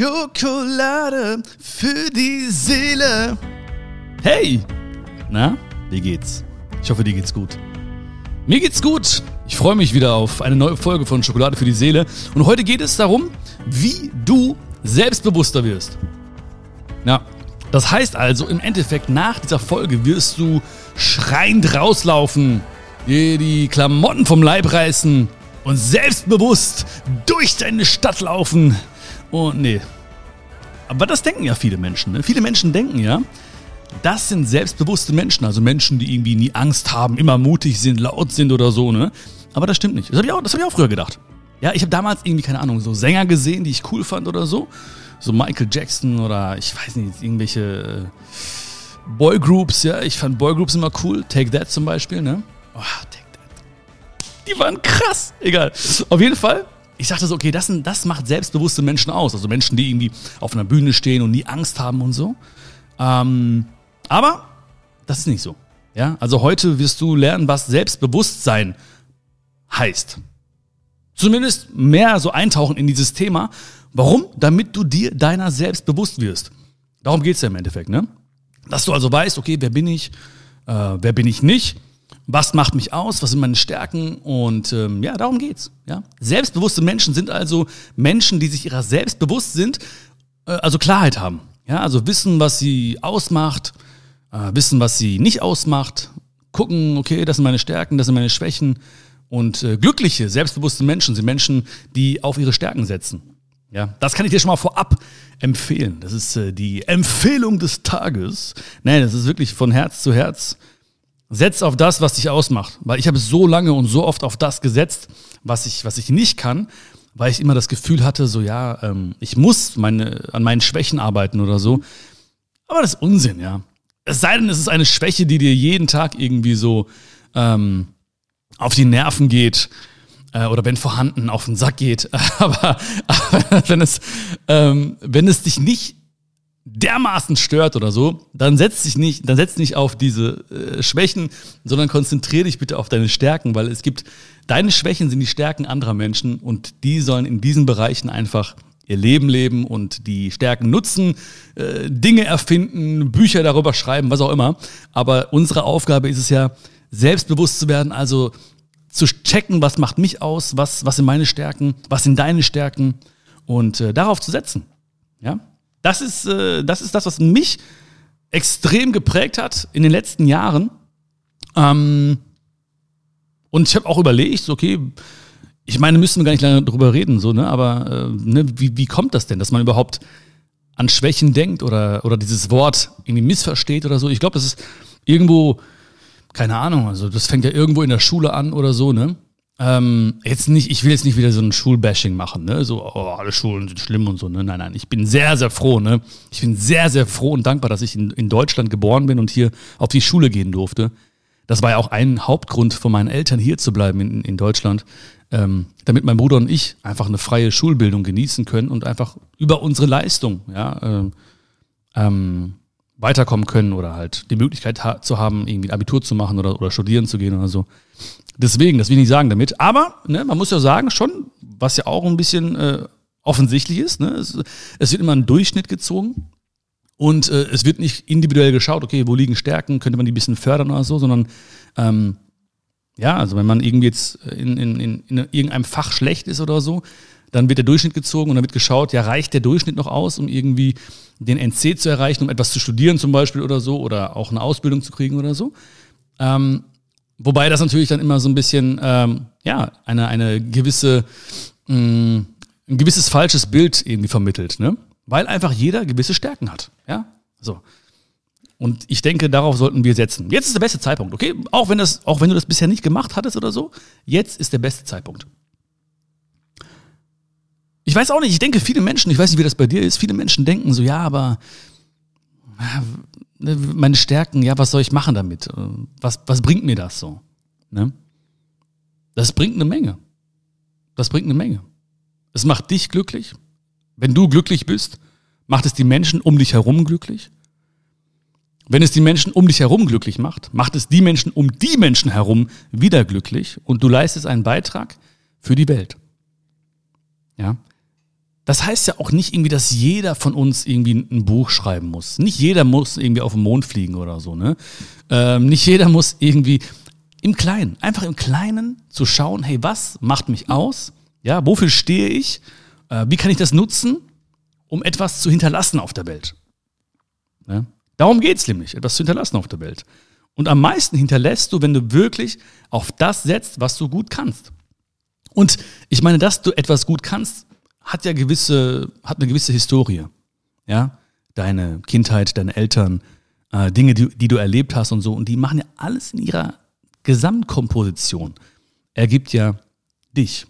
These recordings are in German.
Schokolade für die Seele. Hey! Na, wie geht's? Ich hoffe, dir geht's gut. Mir geht's gut. Ich freue mich wieder auf eine neue Folge von Schokolade für die Seele. Und heute geht es darum, wie du selbstbewusster wirst. Ja, das heißt also, im Endeffekt, nach dieser Folge wirst du schreiend rauslaufen, dir die Klamotten vom Leib reißen und selbstbewusst durch deine Stadt laufen. Und nee. Aber das denken ja viele Menschen. Ne? Viele Menschen denken ja, das sind selbstbewusste Menschen, also Menschen, die irgendwie nie Angst haben, immer mutig sind, laut sind oder so, ne? Aber das stimmt nicht. Das habe ich, auch, hab ich auch früher gedacht. Ja, ich habe damals irgendwie, keine Ahnung, so Sänger gesehen, die ich cool fand oder so. So Michael Jackson oder ich weiß nicht, irgendwelche äh, Boygroups, ja. Ich fand Boygroups immer cool. Take That zum Beispiel, ne? Oh, Take That. Die waren krass. Egal. Auf jeden Fall ich dachte so, okay, das, das macht selbstbewusste Menschen aus. Also Menschen, die irgendwie auf einer Bühne stehen und nie Angst haben und so. Ähm, aber das ist nicht so. Ja, also heute wirst du lernen, was Selbstbewusstsein heißt. Zumindest mehr so eintauchen in dieses Thema. Warum? Damit du dir deiner selbst bewusst wirst. Darum geht's ja im Endeffekt, ne? Dass du also weißt, okay, wer bin ich, äh, wer bin ich nicht was macht mich aus, was sind meine Stärken und ähm, ja, darum geht's. Ja? Selbstbewusste Menschen sind also Menschen, die sich ihrer selbst bewusst sind, äh, also Klarheit haben. Ja? Also wissen, was sie ausmacht, äh, wissen, was sie nicht ausmacht, gucken, okay, das sind meine Stärken, das sind meine Schwächen und äh, glückliche, selbstbewusste Menschen sind Menschen, die auf ihre Stärken setzen. Ja, das kann ich dir schon mal vorab empfehlen. Das ist äh, die Empfehlung des Tages. Nein, das ist wirklich von Herz zu Herz Setz auf das, was dich ausmacht. Weil ich habe so lange und so oft auf das gesetzt, was ich, was ich nicht kann, weil ich immer das Gefühl hatte, so ja, ähm, ich muss meine, an meinen Schwächen arbeiten oder so. Aber das ist Unsinn, ja. Es sei denn, es ist eine Schwäche, die dir jeden Tag irgendwie so ähm, auf die Nerven geht äh, oder wenn vorhanden auf den Sack geht. aber, aber wenn, es, ähm, wenn es dich nicht dermaßen stört oder so, dann setz dich nicht, dann setz nicht auf diese äh, Schwächen, sondern konzentriere dich bitte auf deine Stärken, weil es gibt, deine Schwächen sind die Stärken anderer Menschen und die sollen in diesen Bereichen einfach ihr Leben leben und die Stärken nutzen, äh, Dinge erfinden, Bücher darüber schreiben, was auch immer. Aber unsere Aufgabe ist es ja, selbstbewusst zu werden, also zu checken, was macht mich aus, was, was sind meine Stärken, was sind deine Stärken und äh, darauf zu setzen. Ja? Das ist, äh, das ist das, was mich extrem geprägt hat in den letzten Jahren. Ähm, und ich habe auch überlegt, okay, ich meine, müssen wir gar nicht lange drüber reden, so, ne? Aber äh, ne, wie, wie kommt das denn, dass man überhaupt an Schwächen denkt oder, oder dieses Wort irgendwie missversteht oder so? Ich glaube, das ist irgendwo, keine Ahnung, also das fängt ja irgendwo in der Schule an oder so, ne? Ähm, jetzt nicht, ich will jetzt nicht wieder so ein Schulbashing machen, ne? So, oh, alle Schulen sind schlimm und so, ne? Nein, nein, ich bin sehr, sehr froh, ne? Ich bin sehr, sehr froh und dankbar, dass ich in, in Deutschland geboren bin und hier auf die Schule gehen durfte. Das war ja auch ein Hauptgrund von meinen Eltern hier zu bleiben in, in Deutschland, ähm, damit mein Bruder und ich einfach eine freie Schulbildung genießen können und einfach über unsere Leistung, ja, ähm, ähm, weiterkommen können oder halt die Möglichkeit ha zu haben, irgendwie Abitur zu machen oder, oder studieren zu gehen oder so. Deswegen, das will ich nicht sagen damit. Aber ne, man muss ja sagen, schon, was ja auch ein bisschen äh, offensichtlich ist, ne, es, es, wird immer ein Durchschnitt gezogen. Und äh, es wird nicht individuell geschaut, okay, wo liegen Stärken, könnte man die ein bisschen fördern oder so, sondern ähm, ja, also wenn man irgendwie jetzt in, in, in, in irgendeinem Fach schlecht ist oder so, dann wird der Durchschnitt gezogen und dann wird geschaut, ja, reicht der Durchschnitt noch aus, um irgendwie den NC zu erreichen, um etwas zu studieren zum Beispiel oder so oder auch eine Ausbildung zu kriegen oder so. Ähm, wobei das natürlich dann immer so ein bisschen, ähm, ja, eine, eine gewisse, mh, mm, ein gewisses falsches Bild irgendwie vermittelt, ne? Weil einfach jeder gewisse Stärken hat, ja? So. Und ich denke, darauf sollten wir setzen. Jetzt ist der beste Zeitpunkt, okay? Auch wenn, das, auch wenn du das bisher nicht gemacht hattest oder so, jetzt ist der beste Zeitpunkt. Ich weiß auch nicht, ich denke, viele Menschen, ich weiß nicht, wie das bei dir ist, viele Menschen denken so, ja, aber meine Stärken, ja, was soll ich machen damit? Was, was bringt mir das so? Ne? Das bringt eine Menge. Das bringt eine Menge. Es macht dich glücklich. Wenn du glücklich bist, macht es die Menschen um dich herum glücklich. Wenn es die Menschen um dich herum glücklich macht, macht es die Menschen um die Menschen herum wieder glücklich und du leistest einen Beitrag für die Welt. Ja? Das heißt ja auch nicht irgendwie, dass jeder von uns irgendwie ein Buch schreiben muss. Nicht jeder muss irgendwie auf den Mond fliegen oder so, ne? Ähm, nicht jeder muss irgendwie im Kleinen, einfach im Kleinen zu schauen, hey, was macht mich aus? Ja, wofür stehe ich? Äh, wie kann ich das nutzen, um etwas zu hinterlassen auf der Welt? Ja? Darum geht es nämlich, etwas zu hinterlassen auf der Welt. Und am meisten hinterlässt du, wenn du wirklich auf das setzt, was du gut kannst. Und ich meine, dass du etwas gut kannst, hat ja gewisse, hat eine gewisse Historie. Ja, deine Kindheit, deine Eltern, äh, Dinge, die, die du erlebt hast und so. Und die machen ja alles in ihrer Gesamtkomposition. Ergibt ja dich.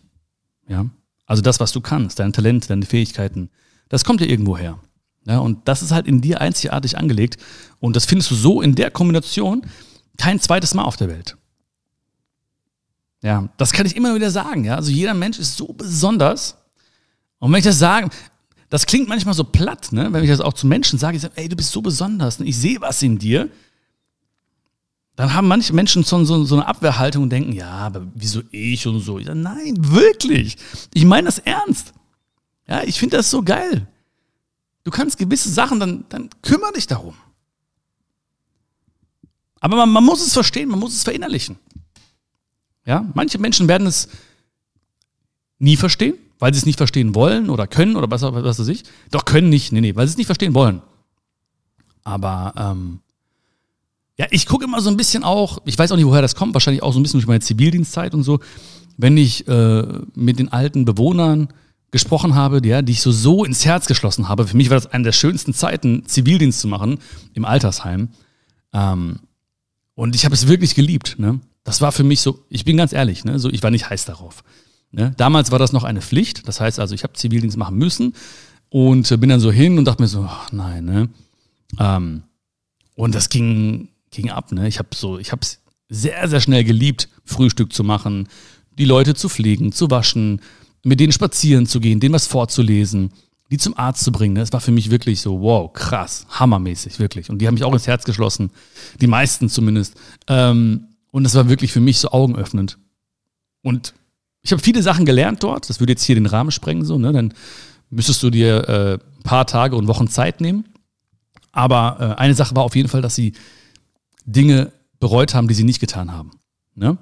Ja, also das, was du kannst, dein Talent, deine Fähigkeiten, das kommt ja irgendwo her. Ja, und das ist halt in dir einzigartig angelegt. Und das findest du so in der Kombination kein zweites Mal auf der Welt. Ja, das kann ich immer wieder sagen. Ja, also jeder Mensch ist so besonders. Und wenn ich das sage, das klingt manchmal so platt, ne? wenn ich das auch zu Menschen sage, ich sage, ey, du bist so besonders, ne? ich sehe was in dir. Dann haben manche Menschen schon so, so eine Abwehrhaltung und denken, ja, aber wieso ich und so. Ich sage, nein, wirklich. Ich meine das ernst. Ja, ich finde das so geil. Du kannst gewisse Sachen, dann, dann kümmere dich darum. Aber man, man muss es verstehen, man muss es verinnerlichen. Ja, manche Menschen werden es nie verstehen weil sie es nicht verstehen wollen oder können oder was, was weiß ich. Doch können nicht, nee, nee, weil sie es nicht verstehen wollen. Aber ähm, ja, ich gucke immer so ein bisschen auch, ich weiß auch nicht, woher das kommt, wahrscheinlich auch so ein bisschen durch meine Zivildienstzeit und so, wenn ich äh, mit den alten Bewohnern gesprochen habe, ja, die ich so, so ins Herz geschlossen habe. Für mich war das eine der schönsten Zeiten, Zivildienst zu machen im Altersheim. Ähm, und ich habe es wirklich geliebt. Ne? Das war für mich so, ich bin ganz ehrlich, ne? so, ich war nicht heiß darauf. Ne? Damals war das noch eine Pflicht. Das heißt also, ich habe Zivildienst machen müssen und äh, bin dann so hin und dachte mir so, ach nein, ne? Ähm, und das ging, ging ab, ne? Ich habe so, ich habe es sehr, sehr schnell geliebt, Frühstück zu machen, die Leute zu pflegen, zu waschen, mit denen spazieren zu gehen, denen was vorzulesen, die zum Arzt zu bringen. Das war für mich wirklich so, wow, krass, hammermäßig, wirklich. Und die haben mich auch ins Herz geschlossen, die meisten zumindest. Ähm, und das war wirklich für mich so augenöffnend. Und ich habe viele Sachen gelernt dort. Das würde jetzt hier den Rahmen sprengen, so, ne? Dann müsstest du dir äh, ein paar Tage und Wochen Zeit nehmen. Aber äh, eine Sache war auf jeden Fall, dass sie Dinge bereut haben, die sie nicht getan haben. Ne?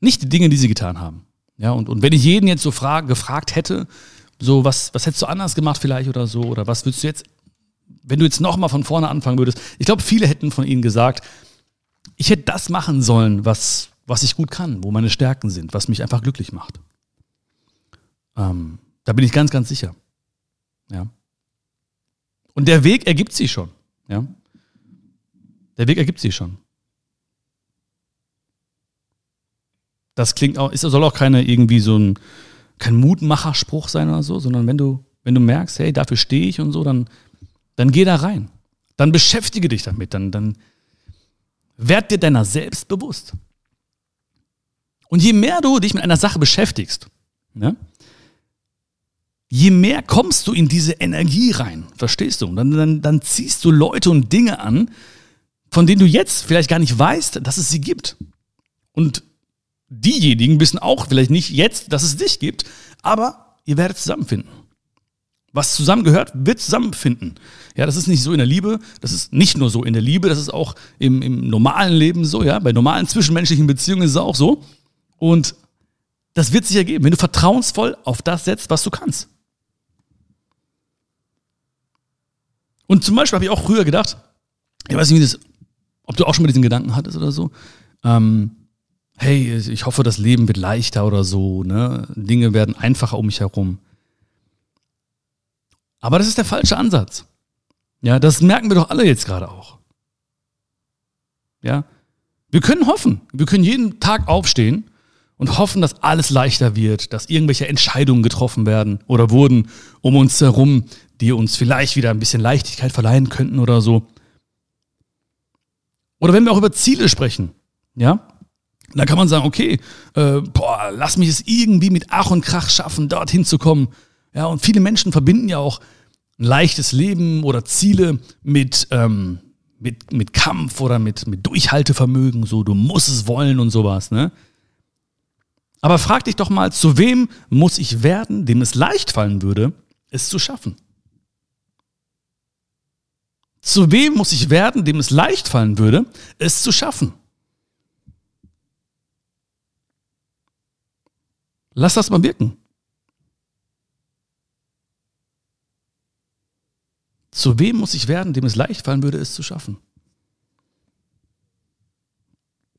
Nicht die Dinge, die sie getan haben. Ja, und, und wenn ich jeden jetzt so frag, gefragt hätte, so, was, was hättest du anders gemacht vielleicht oder so, oder was würdest du jetzt, wenn du jetzt nochmal von vorne anfangen würdest, ich glaube, viele hätten von ihnen gesagt, ich hätte das machen sollen, was, was ich gut kann, wo meine Stärken sind, was mich einfach glücklich macht. Ähm, da bin ich ganz, ganz sicher. Ja. Und der Weg ergibt sich schon. Ja. Der Weg ergibt sich schon. Das klingt auch, ist, soll auch keine irgendwie so ein, kein Mutmacherspruch sein oder so, sondern wenn du, wenn du merkst, hey, dafür stehe ich und so, dann, dann geh da rein. Dann beschäftige dich damit, dann, dann werd dir deiner selbst bewusst. Und je mehr du dich mit einer Sache beschäftigst, ne, je mehr kommst du in diese Energie rein, verstehst du? Und dann, dann, dann ziehst du Leute und Dinge an, von denen du jetzt vielleicht gar nicht weißt, dass es sie gibt. Und diejenigen wissen auch vielleicht nicht jetzt, dass es dich gibt, aber ihr werdet zusammenfinden. Was zusammengehört, wird zusammenfinden. Ja, das ist nicht so in der Liebe, das ist nicht nur so in der Liebe, das ist auch im, im normalen Leben so, ja, bei normalen zwischenmenschlichen Beziehungen ist es auch so. Und das wird sich ergeben, wenn du vertrauensvoll auf das setzt, was du kannst. Und zum Beispiel habe ich auch früher gedacht, ich weiß nicht, das, ob du auch schon mal diesen Gedanken hattest oder so, ähm, hey, ich hoffe, das Leben wird leichter oder so, ne? Dinge werden einfacher um mich herum. Aber das ist der falsche Ansatz. Ja, das merken wir doch alle jetzt gerade auch. Ja, wir können hoffen, wir können jeden Tag aufstehen und hoffen, dass alles leichter wird, dass irgendwelche Entscheidungen getroffen werden oder wurden um uns herum, die uns vielleicht wieder ein bisschen Leichtigkeit verleihen könnten oder so. Oder wenn wir auch über Ziele sprechen, ja, dann kann man sagen, okay, äh, boah, lass mich es irgendwie mit Ach und Krach schaffen, dorthin zu kommen. Ja, und viele Menschen verbinden ja auch ein leichtes Leben oder Ziele mit, ähm, mit, mit Kampf oder mit, mit Durchhaltevermögen, so du musst es wollen und sowas, ne? Aber frag dich doch mal, zu wem muss ich werden, dem es leicht fallen würde, es zu schaffen? Zu wem muss ich werden, dem es leicht fallen würde, es zu schaffen? Lass das mal wirken. Zu wem muss ich werden, dem es leicht fallen würde, es zu schaffen?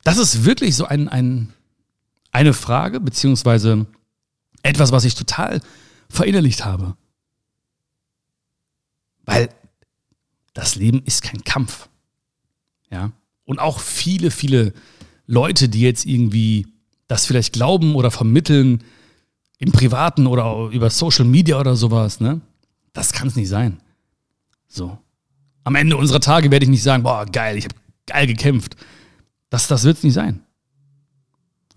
Das ist wirklich so ein, ein, eine Frage, beziehungsweise etwas, was ich total verinnerlicht habe. Weil das Leben ist kein Kampf. Ja. Und auch viele, viele Leute, die jetzt irgendwie das vielleicht glauben oder vermitteln, im Privaten oder über Social Media oder sowas, ne? Das kann es nicht sein. So. Am Ende unserer Tage werde ich nicht sagen, boah, geil, ich habe geil gekämpft. Das, das wird es nicht sein.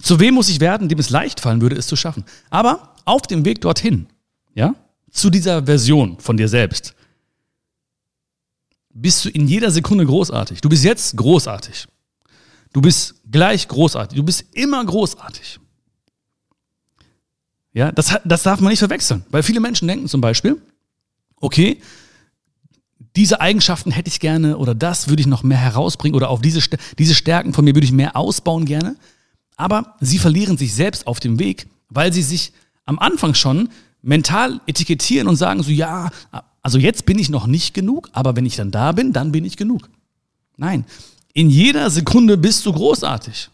Zu wem muss ich werden, dem es leicht fallen würde, es zu schaffen? Aber auf dem Weg dorthin, ja, zu dieser Version von dir selbst, bist du in jeder Sekunde großartig. Du bist jetzt großartig. Du bist gleich großartig. Du bist immer großartig. Ja, das, das darf man nicht verwechseln, weil viele Menschen denken zum Beispiel, okay, diese Eigenschaften hätte ich gerne oder das würde ich noch mehr herausbringen oder auf diese, diese Stärken von mir würde ich mehr ausbauen gerne. Aber sie verlieren sich selbst auf dem Weg, weil sie sich am Anfang schon mental etikettieren und sagen so, ja, also jetzt bin ich noch nicht genug, aber wenn ich dann da bin, dann bin ich genug. Nein, in jeder Sekunde bist du großartig.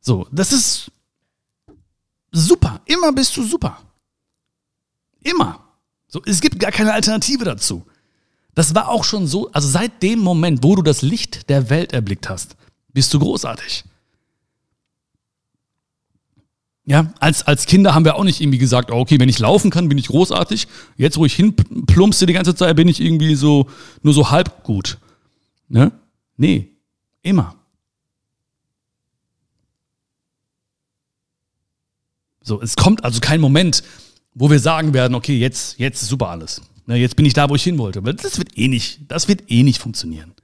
So, das ist super. Immer bist du super. Immer. So, es gibt gar keine Alternative dazu. Das war auch schon so, also seit dem Moment, wo du das Licht der Welt erblickt hast, bist du großartig. Ja, als, als Kinder haben wir auch nicht irgendwie gesagt, oh, okay, wenn ich laufen kann, bin ich großartig. Jetzt, wo ich hinplumpste die ganze Zeit, bin ich irgendwie so, nur so halb gut. Ne? Nee, immer. So, es kommt also kein Moment, wo wir sagen werden, okay, jetzt, jetzt ist super alles. Ne, jetzt bin ich da, wo ich hin wollte. Aber das wird eh nicht, das wird eh nicht funktionieren.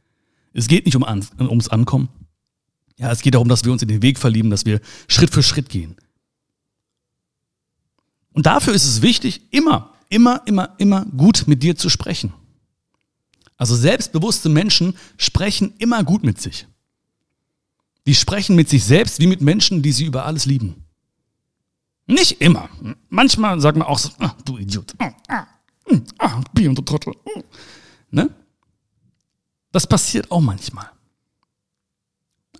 Es geht nicht um an, ums Ankommen. Ja, es geht darum, dass wir uns in den Weg verlieben, dass wir Schritt für Schritt gehen. Und dafür ist es wichtig, immer, immer, immer, immer gut mit dir zu sprechen. Also selbstbewusste Menschen sprechen immer gut mit sich. Die sprechen mit sich selbst wie mit Menschen, die sie über alles lieben. Nicht immer. Manchmal sagt man auch so, ah, du Idiot. Ah, ah, ah, Bier und du Trottel. Hm. Ne? Das passiert auch manchmal.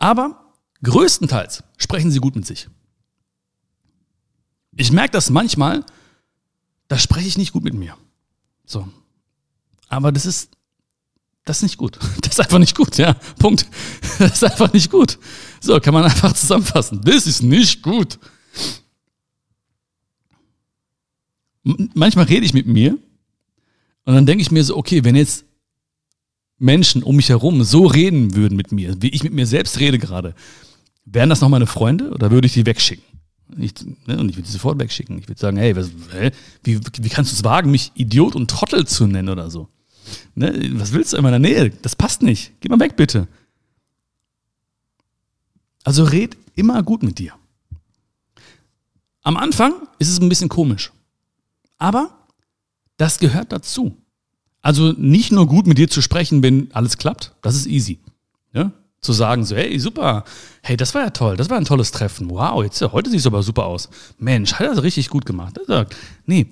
Aber größtenteils sprechen sie gut mit sich. Ich merke das manchmal, da spreche ich nicht gut mit mir. So. Aber das ist, das ist nicht gut. Das ist einfach nicht gut, ja. Punkt. Das ist einfach nicht gut. So, kann man einfach zusammenfassen. Das ist nicht gut. manchmal rede ich mit mir und dann denke ich mir so, okay, wenn jetzt Menschen um mich herum so reden würden mit mir, wie ich mit mir selbst rede gerade, wären das noch meine Freunde oder würde ich die wegschicken? Ich, ne, und ich würde sie sofort wegschicken. Ich würde sagen, hey, was, hä? Wie, wie kannst du es wagen, mich Idiot und Trottel zu nennen oder so? Ne? Was willst du in meiner Nähe? Das passt nicht. Geh mal weg, bitte. Also red immer gut mit dir. Am Anfang ist es ein bisschen komisch. Aber das gehört dazu. Also nicht nur gut mit dir zu sprechen, wenn alles klappt, das ist easy. Ja? Zu sagen so, hey, super, hey, das war ja toll, das war ein tolles Treffen. Wow, jetzt, heute sieht es aber super aus. Mensch, hat er richtig gut gemacht. Nee,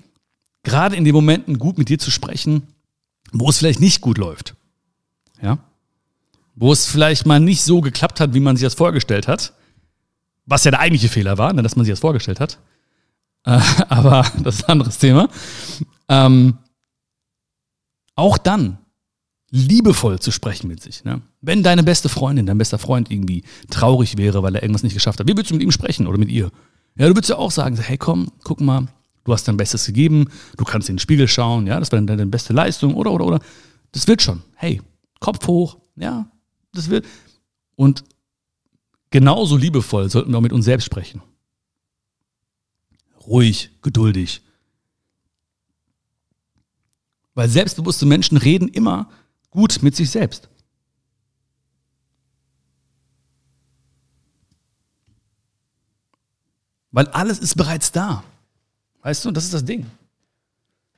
gerade in den Momenten gut mit dir zu sprechen, wo es vielleicht nicht gut läuft. Ja? Wo es vielleicht mal nicht so geklappt hat, wie man sich das vorgestellt hat. Was ja der eigentliche Fehler war, ne, dass man sich das vorgestellt hat. Äh, aber das ist ein anderes Thema. Ähm, auch dann liebevoll zu sprechen mit sich. Ne? Wenn deine beste Freundin, dein bester Freund irgendwie traurig wäre, weil er irgendwas nicht geschafft hat, wie würdest du mit ihm sprechen oder mit ihr? Ja, du würdest ja auch sagen, hey komm, guck mal, du hast dein Bestes gegeben, du kannst in den Spiegel schauen, ja, das war deine beste Leistung oder, oder, oder. Das wird schon. Hey, Kopf hoch, ja, das wird. Und genauso liebevoll sollten wir auch mit uns selbst sprechen ruhig, geduldig. Weil selbstbewusste Menschen reden immer gut mit sich selbst. Weil alles ist bereits da. Weißt du, das ist das Ding.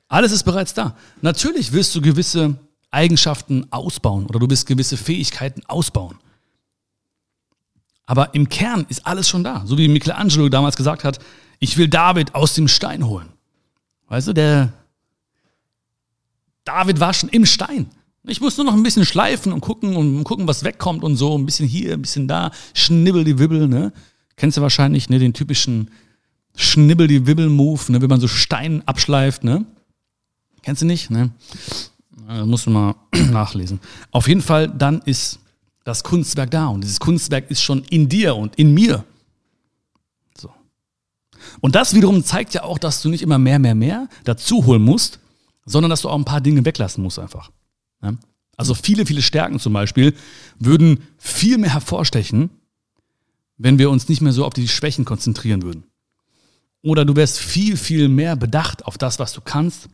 Alles ist bereits da. Natürlich wirst du gewisse Eigenschaften ausbauen oder du wirst gewisse Fähigkeiten ausbauen. Aber im Kern ist alles schon da. So wie Michelangelo damals gesagt hat, ich will David aus dem Stein holen. Weißt du, der David war schon im Stein. Ich muss nur noch ein bisschen schleifen und gucken und gucken, was wegkommt und so. Ein bisschen hier, ein bisschen da. Schnibbel die Wibbel, ne? Kennst du wahrscheinlich, ne? Den typischen Schnibbel die Wibbel-Move, ne? Wenn man so Stein abschleift, ne? Kennst du nicht, ne? Da musst du mal nachlesen. Auf jeden Fall, dann ist das Kunstwerk da und dieses Kunstwerk ist schon in dir und in mir. Und das wiederum zeigt ja auch, dass du nicht immer mehr, mehr, mehr dazu holen musst, sondern dass du auch ein paar Dinge weglassen musst einfach. Ja? Also viele, viele Stärken zum Beispiel würden viel mehr hervorstechen, wenn wir uns nicht mehr so auf die Schwächen konzentrieren würden. Oder du wärst viel, viel mehr bedacht auf das, was du kannst,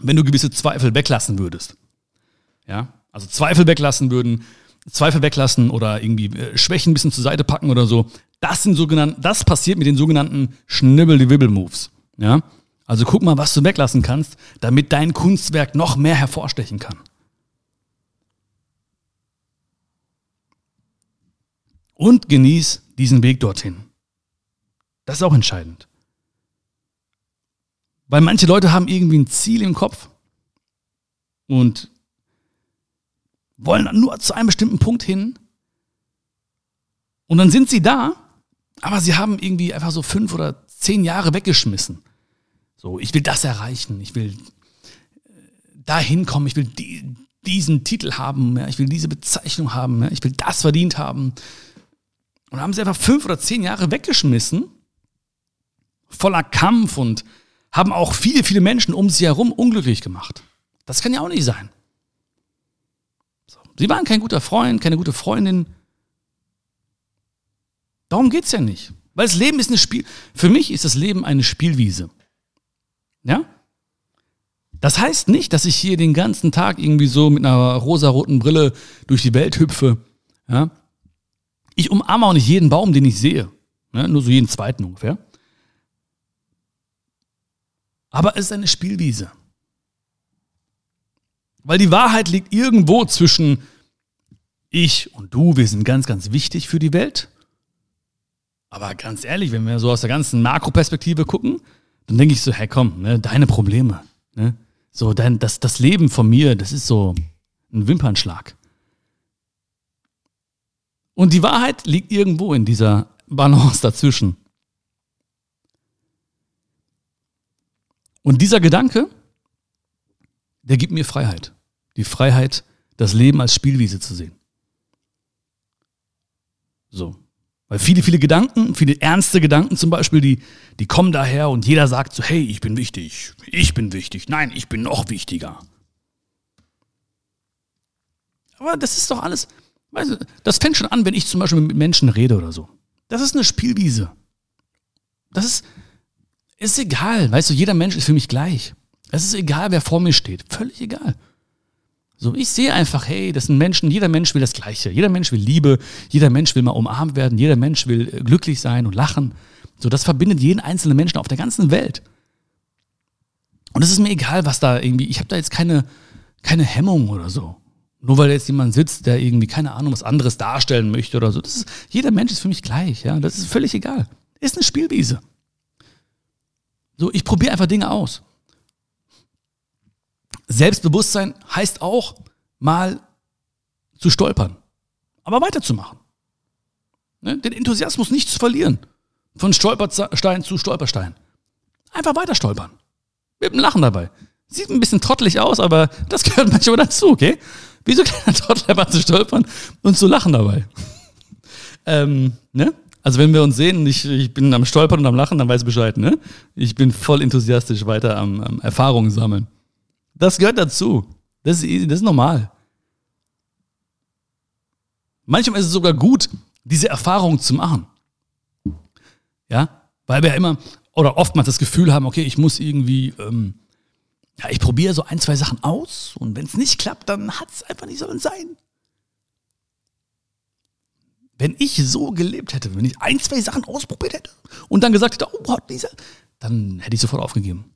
wenn du gewisse Zweifel weglassen würdest. Ja, also Zweifel weglassen würden, Zweifel weglassen oder irgendwie äh, Schwächen ein bisschen zur Seite packen oder so. Das sind sogenannten, das passiert mit den sogenannten Schnibbel-die-Wibbel-Moves. Ja, also guck mal, was du weglassen kannst, damit dein Kunstwerk noch mehr hervorstechen kann. Und genieß diesen Weg dorthin. Das ist auch entscheidend. Weil manche Leute haben irgendwie ein Ziel im Kopf und wollen nur zu einem bestimmten Punkt hin. Und dann sind sie da, aber sie haben irgendwie einfach so fünf oder zehn Jahre weggeschmissen. So, ich will das erreichen, ich will äh, dahin kommen, ich will die, diesen Titel haben, ja, ich will diese Bezeichnung haben, ja, ich will das verdient haben. Und haben sie einfach fünf oder zehn Jahre weggeschmissen, voller Kampf und haben auch viele, viele Menschen um sie herum unglücklich gemacht. Das kann ja auch nicht sein. So. Sie waren kein guter Freund, keine gute Freundin. Darum geht es ja nicht. Weil das Leben ist ein Spiel. Für mich ist das Leben eine Spielwiese. Ja? Das heißt nicht, dass ich hier den ganzen Tag irgendwie so mit einer rosaroten Brille durch die Welt hüpfe. Ja? Ich umarme auch nicht jeden Baum, den ich sehe. Ja? Nur so jeden zweiten ungefähr. Aber es ist eine Spielwiese. Weil die Wahrheit liegt irgendwo zwischen ich und du, wir sind ganz, ganz wichtig für die Welt. Aber ganz ehrlich, wenn wir so aus der ganzen Makroperspektive gucken, dann denke ich so, hey komm, ne, deine Probleme. Ne? So, dein, das, das Leben von mir, das ist so ein Wimpernschlag. Und die Wahrheit liegt irgendwo in dieser Balance dazwischen. Und dieser Gedanke, der gibt mir Freiheit. Die Freiheit, das Leben als Spielwiese zu sehen. So. Weil viele, viele Gedanken, viele ernste Gedanken zum Beispiel, die, die kommen daher und jeder sagt so, hey, ich bin wichtig, ich bin wichtig, nein, ich bin noch wichtiger. Aber das ist doch alles, weißt du, das fängt schon an, wenn ich zum Beispiel mit Menschen rede oder so. Das ist eine Spielwiese. Das ist, ist egal, weißt du, jeder Mensch ist für mich gleich. Es ist egal, wer vor mir steht. Völlig egal. So, ich sehe einfach, hey, das sind Menschen, jeder Mensch will das Gleiche. Jeder Mensch will Liebe, jeder Mensch will mal umarmt werden, jeder Mensch will äh, glücklich sein und lachen. So, das verbindet jeden einzelnen Menschen auf der ganzen Welt. Und es ist mir egal, was da irgendwie, ich habe da jetzt keine, keine Hemmung oder so. Nur weil jetzt jemand sitzt, der irgendwie, keine Ahnung, was anderes darstellen möchte oder so. Das ist, jeder Mensch ist für mich gleich, ja. Das ist völlig egal. Ist eine Spielwiese. So, ich probiere einfach Dinge aus. Selbstbewusstsein heißt auch, mal zu stolpern, aber weiterzumachen. Ne? Den Enthusiasmus nicht zu verlieren. Von Stolperstein zu Stolperstein. Einfach weiter stolpern. Mit einem Lachen dabei. Sieht ein bisschen trottelig aus, aber das gehört manchmal dazu, okay? Wie so ein kleiner Trottel zu stolpern und zu lachen dabei. ähm, ne? Also wenn wir uns sehen, ich, ich bin am Stolpern und am Lachen, dann weiß ich Bescheid, ne? Ich bin voll enthusiastisch weiter am, am Erfahrungen sammeln. Das gehört dazu. Das ist, das ist normal. Manchmal ist es sogar gut, diese Erfahrung zu machen. Ja, weil wir ja immer oder oftmals das Gefühl haben, okay, ich muss irgendwie, ähm, ja, ich probiere so ein, zwei Sachen aus und wenn es nicht klappt, dann hat es einfach nicht sollen sein. Wenn ich so gelebt hätte, wenn ich ein, zwei Sachen ausprobiert hätte und dann gesagt hätte, oh Gott, dieser, dann hätte ich sofort aufgegeben.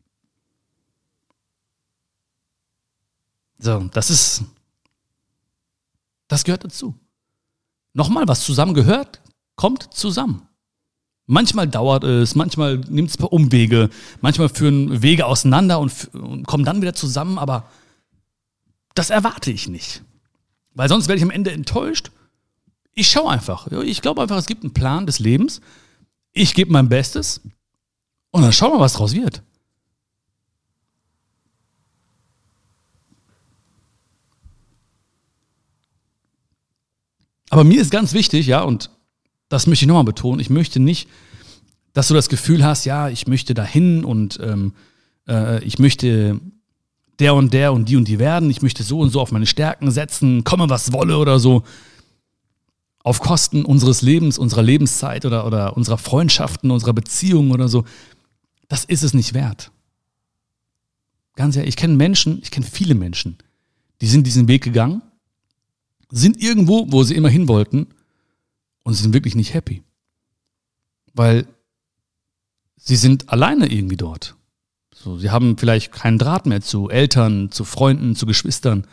So, das ist, das gehört dazu. Nochmal, was zusammen gehört, kommt zusammen. Manchmal dauert es, manchmal nimmt es ein paar Umwege, manchmal führen Wege auseinander und, und kommen dann wieder zusammen, aber das erwarte ich nicht. Weil sonst werde ich am Ende enttäuscht. Ich schaue einfach. Ich glaube einfach, es gibt einen Plan des Lebens. Ich gebe mein Bestes und dann schauen wir, was draus wird. Aber mir ist ganz wichtig, ja, und das möchte ich nochmal betonen, ich möchte nicht, dass du das Gefühl hast, ja, ich möchte dahin und ähm, äh, ich möchte der und der und die und die werden, ich möchte so und so auf meine Stärken setzen, komme was wolle oder so. Auf Kosten unseres Lebens, unserer Lebenszeit oder, oder unserer Freundschaften, unserer Beziehungen oder so. Das ist es nicht wert. Ganz ehrlich, ich kenne Menschen, ich kenne viele Menschen, die sind diesen Weg gegangen sind irgendwo, wo sie immer hin wollten und sind wirklich nicht happy. Weil sie sind alleine irgendwie dort. So, sie haben vielleicht keinen Draht mehr zu Eltern, zu Freunden, zu Geschwistern.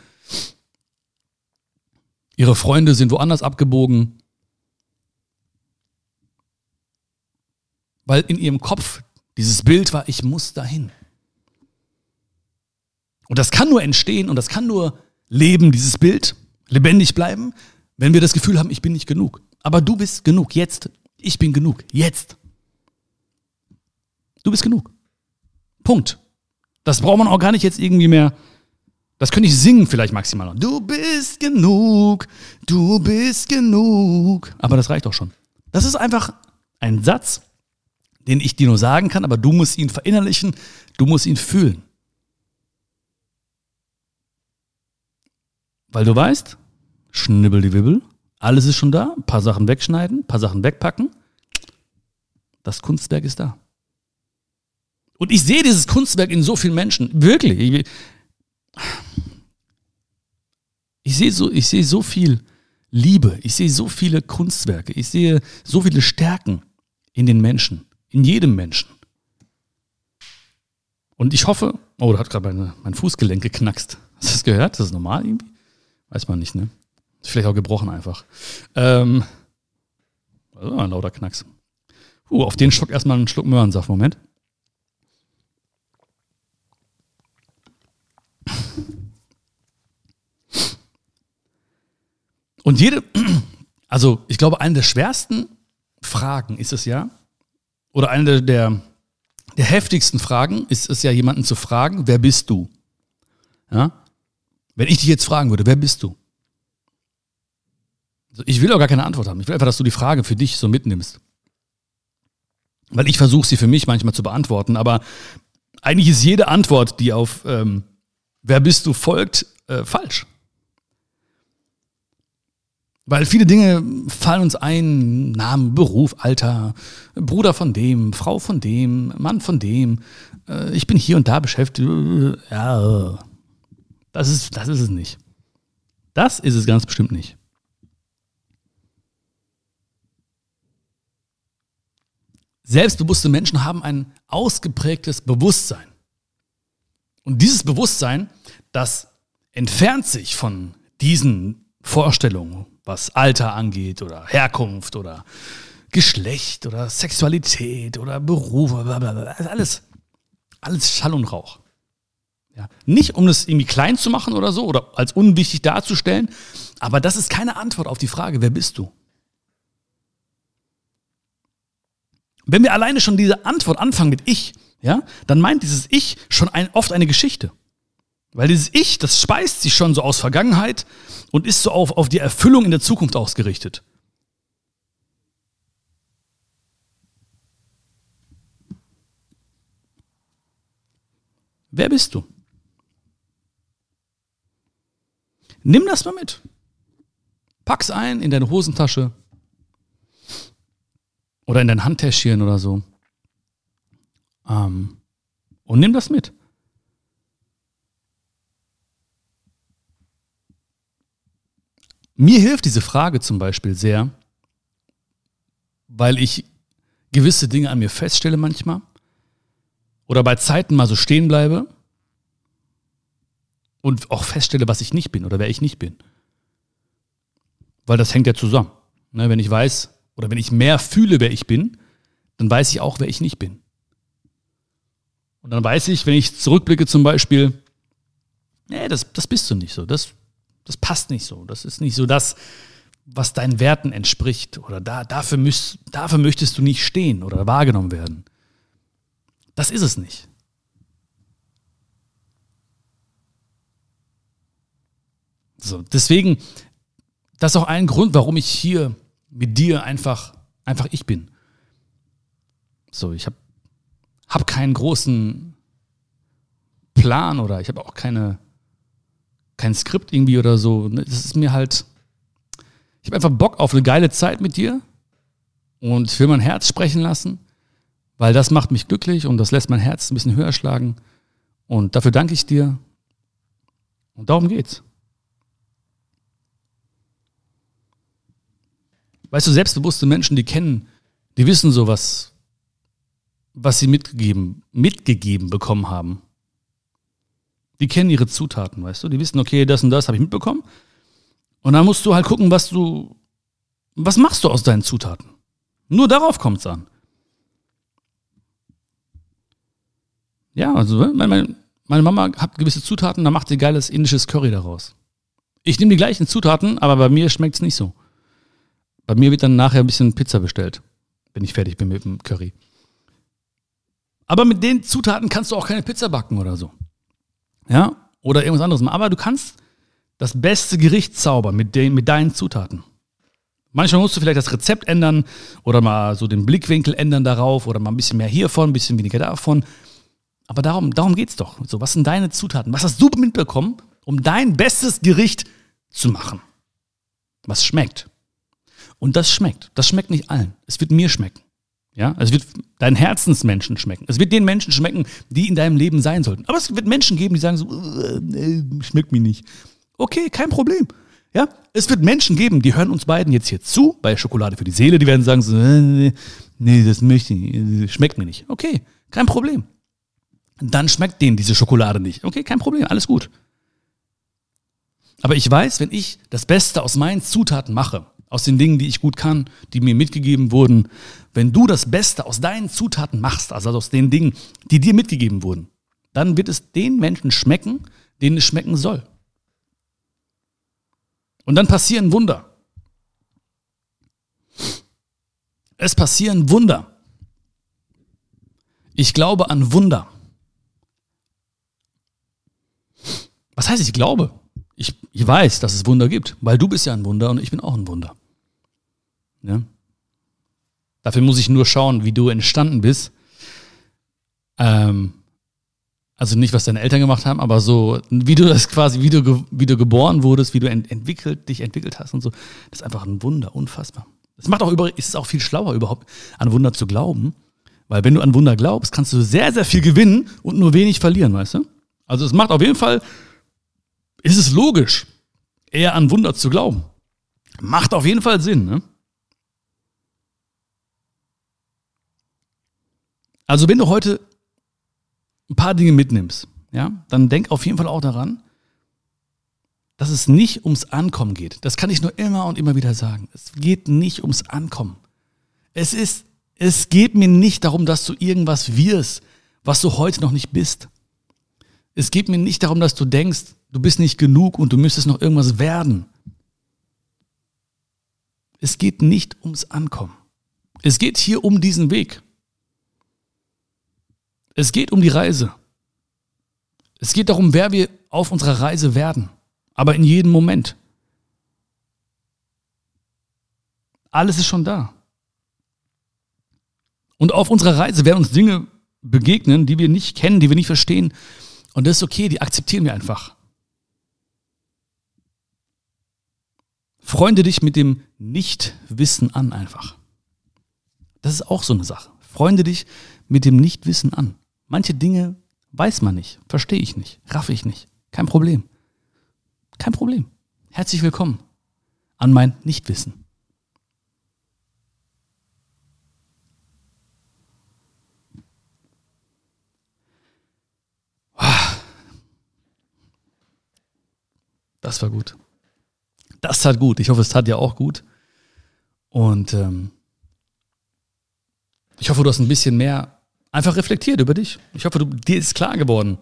Ihre Freunde sind woanders abgebogen. Weil in ihrem Kopf dieses Bild war, ich muss dahin. Und das kann nur entstehen und das kann nur leben, dieses Bild, lebendig bleiben, wenn wir das Gefühl haben, ich bin nicht genug. Aber du bist genug, jetzt. Ich bin genug, jetzt. Du bist genug. Punkt. Das braucht man auch gar nicht jetzt irgendwie mehr. Das könnte ich singen vielleicht maximal. Du bist genug, du bist genug. Aber das reicht auch schon. Das ist einfach ein Satz, den ich dir nur sagen kann, aber du musst ihn verinnerlichen, du musst ihn fühlen. Weil du weißt, schnibbel die Wibbel, alles ist schon da, ein paar Sachen wegschneiden, ein paar Sachen wegpacken. Das Kunstwerk ist da. Und ich sehe dieses Kunstwerk in so vielen Menschen. Wirklich. Ich, ich sehe so, ich sehe so viel Liebe. Ich sehe so viele Kunstwerke. Ich sehe so viele Stärken in den Menschen. In jedem Menschen. Und ich hoffe, oh, da hat gerade mein Fußgelenk geknackst. Hast du das gehört? Das ist normal irgendwie? Weiß man nicht, ne? Ist vielleicht auch gebrochen einfach. Ähm, also ein lauter Knacks. Uh, auf den Schluck erstmal einen Schluck Möhrensaft. Moment. Und jede, also ich glaube, eine der schwersten Fragen ist es ja, oder eine der, der heftigsten Fragen ist es ja, jemanden zu fragen, wer bist du? Ja? Wenn ich dich jetzt fragen würde, wer bist du? Ich will auch gar keine Antwort haben. Ich will einfach, dass du die Frage für dich so mitnimmst. Weil ich versuche sie für mich manchmal zu beantworten, aber eigentlich ist jede Antwort, die auf ähm, wer bist du folgt, äh, falsch. Weil viele Dinge fallen uns ein, Namen, Beruf, Alter, Bruder von dem, Frau von dem, Mann von dem, äh, ich bin hier und da beschäftigt. Ja, das ist, das ist es nicht. Das ist es ganz bestimmt nicht. Selbstbewusste Menschen haben ein ausgeprägtes Bewusstsein. Und dieses Bewusstsein, das entfernt sich von diesen Vorstellungen, was Alter angeht oder Herkunft oder Geschlecht oder Sexualität oder Beruf, blablabla. alles, alles Schall und Rauch. Ja, nicht, um das irgendwie klein zu machen oder so oder als unwichtig darzustellen, aber das ist keine Antwort auf die Frage, wer bist du? Wenn wir alleine schon diese Antwort anfangen mit Ich, ja, dann meint dieses Ich schon ein, oft eine Geschichte. Weil dieses Ich, das speist sich schon so aus Vergangenheit und ist so auf, auf die Erfüllung in der Zukunft ausgerichtet. Wer bist du? Nimm das mal mit. Pack's ein in deine Hosentasche oder in dein Handtäschchen oder so. Ähm, und nimm das mit. Mir hilft diese Frage zum Beispiel sehr, weil ich gewisse Dinge an mir feststelle manchmal oder bei Zeiten mal so stehen bleibe Und auch feststelle, was ich nicht bin oder wer ich nicht bin. Weil das hängt ja zusammen. Ne, wenn ich weiß oder wenn ich mehr fühle, wer ich bin, dann weiß ich auch, wer ich nicht bin. Und dann weiß ich, wenn ich zurückblicke zum Beispiel, nee, das, das bist du nicht so. Das, das passt nicht so. Das ist nicht so das, was deinen Werten entspricht. Oder da, dafür, müsst, dafür möchtest du nicht stehen oder wahrgenommen werden. Das ist es nicht. So, deswegen, das ist auch ein Grund, warum ich hier mit dir einfach, einfach ich bin. So, ich habe hab keinen großen Plan oder ich habe auch keine, kein Skript irgendwie oder so. Ne, das ist mir halt, ich habe einfach Bock auf eine geile Zeit mit dir und will mein Herz sprechen lassen, weil das macht mich glücklich und das lässt mein Herz ein bisschen höher schlagen. Und dafür danke ich dir. Und darum geht's. Weißt du, selbstbewusste Menschen, die kennen, die wissen so was, sie mitgegeben, mitgegeben bekommen haben. Die kennen ihre Zutaten, weißt du? Die wissen, okay, das und das habe ich mitbekommen. Und dann musst du halt gucken, was du, was machst du aus deinen Zutaten? Nur darauf kommt es an. Ja, also meine, meine Mama hat gewisse Zutaten, da macht sie geiles indisches Curry daraus. Ich nehme die gleichen Zutaten, aber bei mir schmeckt es nicht so. Bei mir wird dann nachher ein bisschen Pizza bestellt, wenn ich fertig bin mit dem Curry. Aber mit den Zutaten kannst du auch keine Pizza backen oder so. Ja? Oder irgendwas anderes. Aber du kannst das beste Gericht zaubern mit, den, mit deinen Zutaten. Manchmal musst du vielleicht das Rezept ändern oder mal so den Blickwinkel ändern darauf oder mal ein bisschen mehr hiervon, ein bisschen weniger davon. Aber darum, darum geht es doch. So, was sind deine Zutaten? Was hast du mitbekommen, um dein bestes Gericht zu machen? Was schmeckt? Und das schmeckt. Das schmeckt nicht allen. Es wird mir schmecken. Ja, es wird deinen Herzensmenschen schmecken. Es wird den Menschen schmecken, die in deinem Leben sein sollten. Aber es wird Menschen geben, die sagen so, äh, schmeckt mir nicht. Okay, kein Problem. Ja, es wird Menschen geben, die hören uns beiden jetzt hier zu, bei Schokolade für die Seele, die werden sagen so, äh, nee, das möchte ich nicht, schmeckt mir nicht. Okay, kein Problem. Dann schmeckt denen diese Schokolade nicht. Okay, kein Problem, alles gut. Aber ich weiß, wenn ich das Beste aus meinen Zutaten mache, aus den Dingen, die ich gut kann, die mir mitgegeben wurden, wenn du das Beste aus deinen Zutaten machst, also aus den Dingen, die dir mitgegeben wurden, dann wird es den Menschen schmecken, denen es schmecken soll. Und dann passieren Wunder. Es passieren Wunder. Ich glaube an Wunder. Was heißt, ich glaube? Ich, weiß, dass es Wunder gibt, weil du bist ja ein Wunder und ich bin auch ein Wunder. Ja? Dafür muss ich nur schauen, wie du entstanden bist. Ähm, also nicht, was deine Eltern gemacht haben, aber so, wie du das quasi, wie du, wie du geboren wurdest, wie du ent entwickelt, dich entwickelt hast und so. Das ist einfach ein Wunder, unfassbar. Es macht auch über, ist auch viel schlauer überhaupt, an Wunder zu glauben. Weil wenn du an Wunder glaubst, kannst du sehr, sehr viel gewinnen und nur wenig verlieren, weißt du? Also es macht auf jeden Fall ist es logisch, eher an Wunder zu glauben. Macht auf jeden Fall Sinn. Ne? Also wenn du heute ein paar Dinge mitnimmst, ja, dann denk auf jeden Fall auch daran, dass es nicht ums Ankommen geht. Das kann ich nur immer und immer wieder sagen. Es geht nicht ums Ankommen. Es ist, es geht mir nicht darum, dass du irgendwas wirst, was du heute noch nicht bist. Es geht mir nicht darum, dass du denkst, du bist nicht genug und du müsstest noch irgendwas werden. Es geht nicht ums Ankommen. Es geht hier um diesen Weg. Es geht um die Reise. Es geht darum, wer wir auf unserer Reise werden. Aber in jedem Moment. Alles ist schon da. Und auf unserer Reise werden uns Dinge begegnen, die wir nicht kennen, die wir nicht verstehen, und das ist okay, die akzeptieren wir einfach. Freunde dich mit dem Nichtwissen an einfach. Das ist auch so eine Sache. Freunde dich mit dem Nichtwissen an. Manche Dinge weiß man nicht, verstehe ich nicht, raffe ich nicht. Kein Problem. Kein Problem. Herzlich willkommen an mein Nichtwissen. Das war gut. Das tat gut. Ich hoffe, es tat dir auch gut. Und ähm, ich hoffe, du hast ein bisschen mehr einfach reflektiert über dich. Ich hoffe, du, dir ist klar geworden.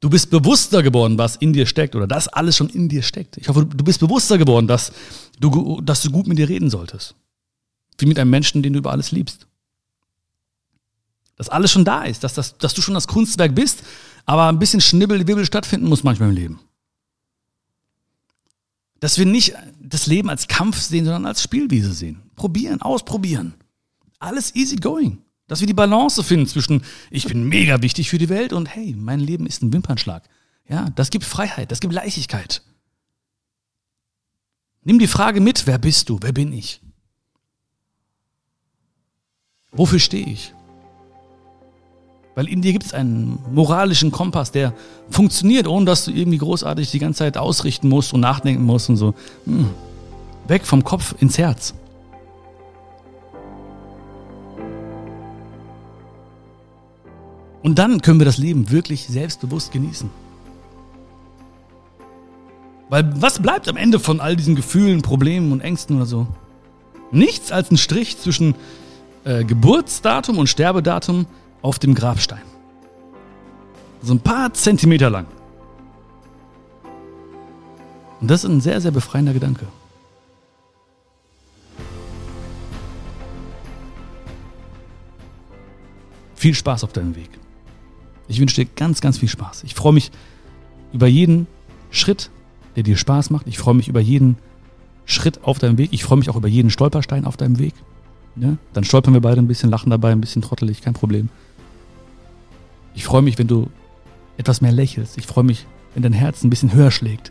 Du bist bewusster geworden, was in dir steckt oder das alles schon in dir steckt. Ich hoffe, du bist bewusster geworden, dass du, dass du gut mit dir reden solltest. Wie mit einem Menschen, den du über alles liebst. Dass alles schon da ist, dass, das, dass du schon das Kunstwerk bist, aber ein bisschen Schnibbel-Wibbel stattfinden muss manchmal im Leben. Dass wir nicht das Leben als Kampf sehen, sondern als Spielwiese sehen. Probieren, ausprobieren. Alles easy going. Dass wir die Balance finden zwischen, ich bin mega wichtig für die Welt und hey, mein Leben ist ein Wimpernschlag. Ja, das gibt Freiheit, das gibt Leichtigkeit. Nimm die Frage mit, wer bist du, wer bin ich? Wofür stehe ich? Weil in dir gibt es einen moralischen Kompass, der funktioniert, ohne dass du irgendwie großartig die ganze Zeit ausrichten musst und nachdenken musst und so. Hm. Weg vom Kopf ins Herz. Und dann können wir das Leben wirklich selbstbewusst genießen. Weil was bleibt am Ende von all diesen Gefühlen, Problemen und Ängsten oder so? Nichts als ein Strich zwischen äh, Geburtsdatum und Sterbedatum auf dem Grabstein. So ein paar Zentimeter lang. Und das ist ein sehr, sehr befreiender Gedanke. Viel Spaß auf deinem Weg. Ich wünsche dir ganz, ganz viel Spaß. Ich freue mich über jeden Schritt, der dir Spaß macht. Ich freue mich über jeden Schritt auf deinem Weg. Ich freue mich auch über jeden Stolperstein auf deinem Weg. Ja? Dann stolpern wir beide ein bisschen, lachen dabei, ein bisschen trottelig, kein Problem. Ich freue mich, wenn du etwas mehr lächelst. Ich freue mich, wenn dein Herz ein bisschen höher schlägt.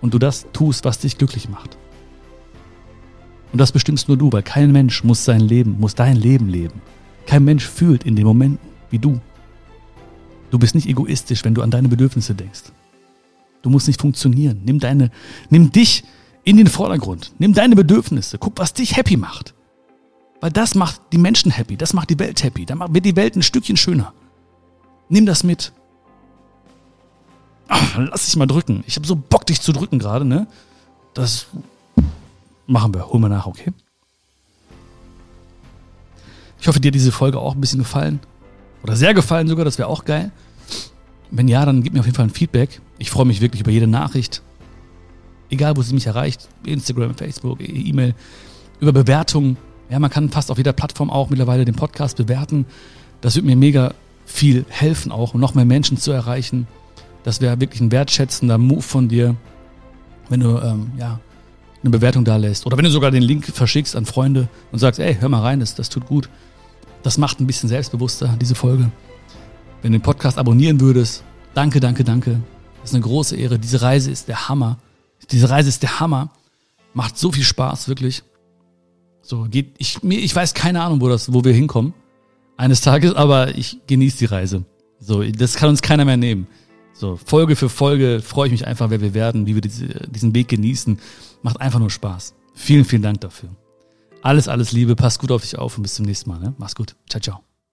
Und du das tust, was dich glücklich macht. Und das bestimmst nur du, weil kein Mensch muss sein Leben, muss dein Leben leben. Kein Mensch fühlt in den Momenten wie du. Du bist nicht egoistisch, wenn du an deine Bedürfnisse denkst. Du musst nicht funktionieren. Nimm deine, nimm dich in den Vordergrund. Nimm deine Bedürfnisse. Guck, was dich happy macht. Weil das macht die Menschen happy. Das macht die Welt happy. Dann wird die Welt ein Stückchen schöner. Nimm das mit. Ach, lass dich mal drücken. Ich habe so Bock, dich zu drücken gerade, ne? Das machen wir. Holen wir nach, okay? Ich hoffe, dir hat diese Folge auch ein bisschen gefallen. Oder sehr gefallen sogar, das wäre auch geil. Wenn ja, dann gib mir auf jeden Fall ein Feedback. Ich freue mich wirklich über jede Nachricht. Egal, wo sie mich erreicht. Instagram, Facebook, E-Mail. Über Bewertungen. Ja, man kann fast auf jeder Plattform auch mittlerweile den Podcast bewerten. Das wird mir mega viel helfen, auch um noch mehr Menschen zu erreichen. Das wäre wirklich ein wertschätzender Move von dir, wenn du ähm, ja, eine Bewertung da lässt. Oder wenn du sogar den Link verschickst an Freunde und sagst, ey, hör mal rein, das, das tut gut. Das macht ein bisschen selbstbewusster, diese Folge. Wenn du den Podcast abonnieren würdest, danke, danke, danke. Das ist eine große Ehre. Diese Reise ist der Hammer. Diese Reise ist der Hammer. Macht so viel Spaß, wirklich. So, geht, ich, mir, ich weiß keine Ahnung, wo das, wo wir hinkommen. Eines Tages, aber ich genieße die Reise. So, das kann uns keiner mehr nehmen. So, Folge für Folge freue ich mich einfach, wer wir werden, wie wir diese, diesen Weg genießen. Macht einfach nur Spaß. Vielen, vielen Dank dafür. Alles, alles Liebe, pass gut auf dich auf und bis zum nächsten Mal. Ne? Mach's gut. Ciao, ciao.